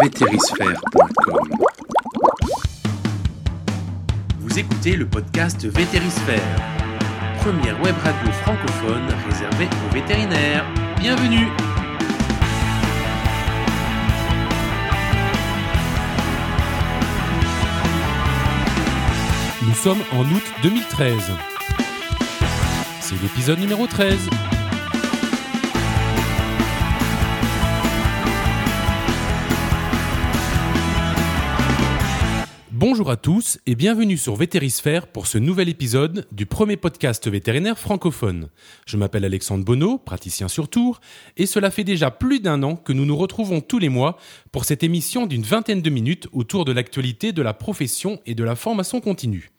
vétérisphère.com. Vous écoutez le podcast Vétérisphère, première web radio francophone réservée aux vétérinaires. Bienvenue Nous sommes en août 2013. C'est l'épisode numéro 13. Bonjour à tous et bienvenue sur Vétérisphère pour ce nouvel épisode du premier podcast vétérinaire francophone. Je m'appelle Alexandre Bonneau, praticien sur Tours, et cela fait déjà plus d'un an que nous nous retrouvons tous les mois pour cette émission d'une vingtaine de minutes autour de l'actualité de la profession et de la formation continue.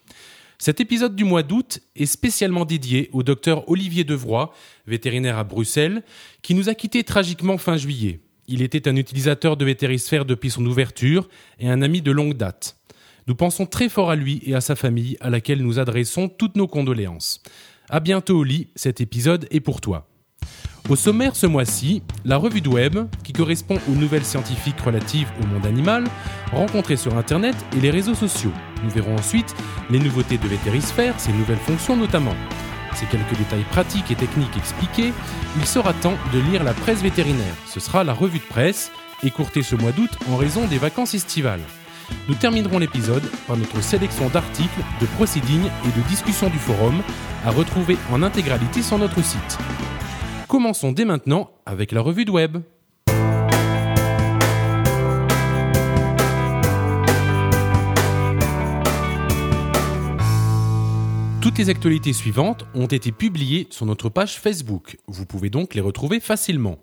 Cet épisode du mois d'août est spécialement dédié au docteur Olivier Devroy, vétérinaire à Bruxelles, qui nous a quittés tragiquement fin juillet. Il était un utilisateur de Vétérisphère depuis son ouverture et un ami de longue date. Nous pensons très fort à lui et à sa famille, à laquelle nous adressons toutes nos condoléances. À bientôt au lit, cet épisode est pour toi. Au sommaire ce mois-ci, la revue de web, qui correspond aux nouvelles scientifiques relatives au monde animal, rencontrées sur Internet et les réseaux sociaux. Nous verrons ensuite les nouveautés de Vétérisphère, ses nouvelles fonctions notamment. Ces quelques détails pratiques et techniques expliqués, il sera temps de lire la presse vétérinaire. Ce sera la revue de presse, écourtée ce mois d'août en raison des vacances estivales. Nous terminerons l'épisode par notre sélection d'articles, de proceedings et de discussions du forum à retrouver en intégralité sur notre site. Commençons dès maintenant avec la revue de web. Toutes les actualités suivantes ont été publiées sur notre page Facebook. Vous pouvez donc les retrouver facilement.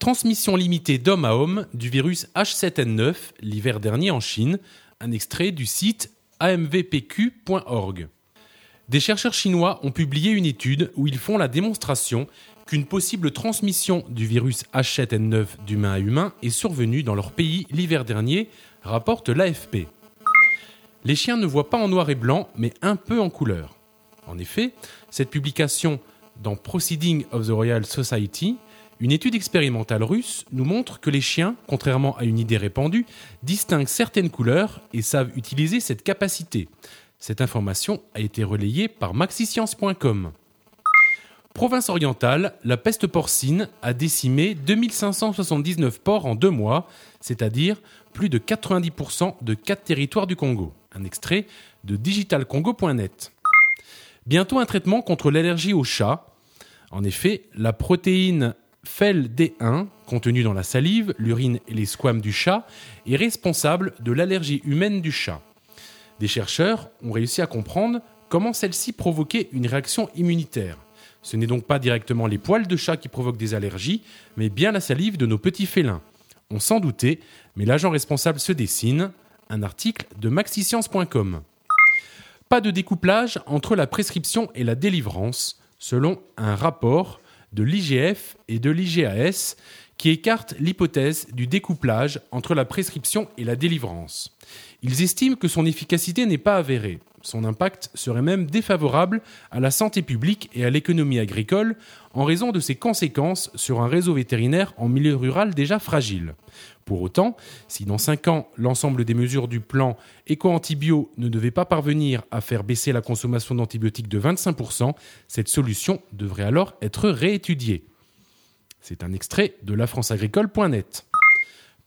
Transmission limitée d'homme à homme du virus H7N9 l'hiver dernier en Chine, un extrait du site amvpq.org. Des chercheurs chinois ont publié une étude où ils font la démonstration qu'une possible transmission du virus H7N9 d'humain à humain est survenue dans leur pays l'hiver dernier, rapporte l'AFP. Les chiens ne voient pas en noir et blanc, mais un peu en couleur. En effet, cette publication dans Proceedings of the Royal Society, une étude expérimentale russe nous montre que les chiens, contrairement à une idée répandue, distinguent certaines couleurs et savent utiliser cette capacité. Cette information a été relayée par maxiscience.com. Province orientale, la peste porcine a décimé 2579 porcs en deux mois, c'est-à-dire plus de 90% de quatre territoires du Congo. Un extrait de digitalcongo.net. Bientôt un traitement contre l'allergie au chat. En effet, la protéine FEL-D1, contenue dans la salive, l'urine et les squames du chat, est responsable de l'allergie humaine du chat. Des chercheurs ont réussi à comprendre comment celle-ci provoquait une réaction immunitaire. Ce n'est donc pas directement les poils de chat qui provoquent des allergies, mais bien la salive de nos petits félins. On s'en doutait, mais l'agent responsable se dessine. Un article de maxiscience.com. Pas de découplage entre la prescription et la délivrance, selon un rapport de l'IGF et de l'IGAS qui écarte l'hypothèse du découplage entre la prescription et la délivrance. Ils estiment que son efficacité n'est pas avérée. Son impact serait même défavorable à la santé publique et à l'économie agricole en raison de ses conséquences sur un réseau vétérinaire en milieu rural déjà fragile. Pour autant, si dans 5 ans l'ensemble des mesures du plan éco-antibio ne devait pas parvenir à faire baisser la consommation d'antibiotiques de 25%, cette solution devrait alors être réétudiée. C'est un extrait de lafranceagricole.net.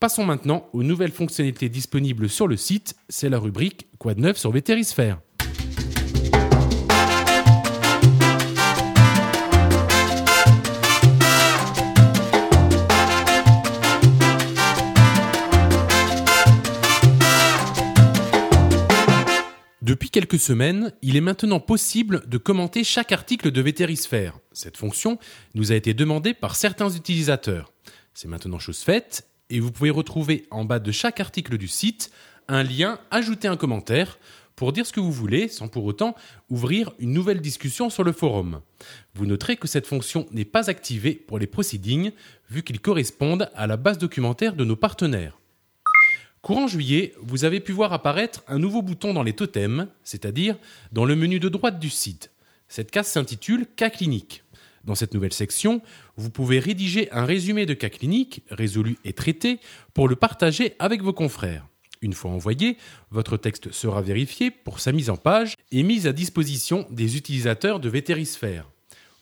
Passons maintenant aux nouvelles fonctionnalités disponibles sur le site, c'est la rubrique Quoi de neuf sur Vétérisphère. Depuis quelques semaines, il est maintenant possible de commenter chaque article de Vétérisphère. Cette fonction nous a été demandée par certains utilisateurs. C'est maintenant chose faite et vous pouvez retrouver en bas de chaque article du site un lien Ajouter un commentaire pour dire ce que vous voulez sans pour autant ouvrir une nouvelle discussion sur le forum. Vous noterez que cette fonction n'est pas activée pour les proceedings vu qu'ils correspondent à la base documentaire de nos partenaires. Courant juillet, vous avez pu voir apparaître un nouveau bouton dans les totems, c'est-à-dire dans le menu de droite du site. Cette case s'intitule Cas clinique. Dans cette nouvelle section, vous pouvez rédiger un résumé de cas cliniques résolu et traité pour le partager avec vos confrères. Une fois envoyé, votre texte sera vérifié pour sa mise en page et mis à disposition des utilisateurs de Vétérisphère.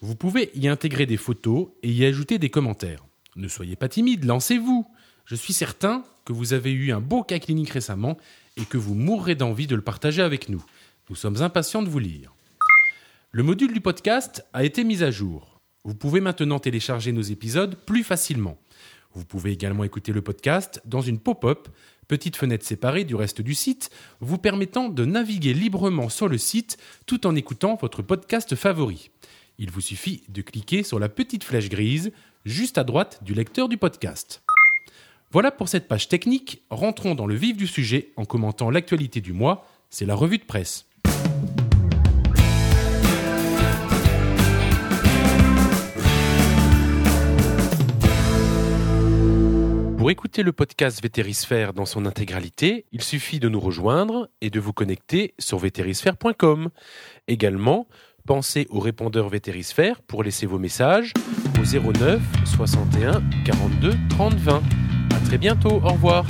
Vous pouvez y intégrer des photos et y ajouter des commentaires. Ne soyez pas timide, lancez-vous. Je suis certain que vous avez eu un beau cas clinique récemment et que vous mourrez d'envie de le partager avec nous. Nous sommes impatients de vous lire. Le module du podcast a été mis à jour. Vous pouvez maintenant télécharger nos épisodes plus facilement. Vous pouvez également écouter le podcast dans une pop-up, petite fenêtre séparée du reste du site, vous permettant de naviguer librement sur le site tout en écoutant votre podcast favori. Il vous suffit de cliquer sur la petite flèche grise juste à droite du lecteur du podcast. Voilà pour cette page technique, rentrons dans le vif du sujet en commentant l'actualité du mois, c'est la revue de presse. Pour écouter le podcast Vétérisphère dans son intégralité, il suffit de nous rejoindre et de vous connecter sur vétérisphère.com. Également, pensez au répondeur Vétérisphère pour laisser vos messages au 09 61 42 30 20. À très bientôt, au revoir.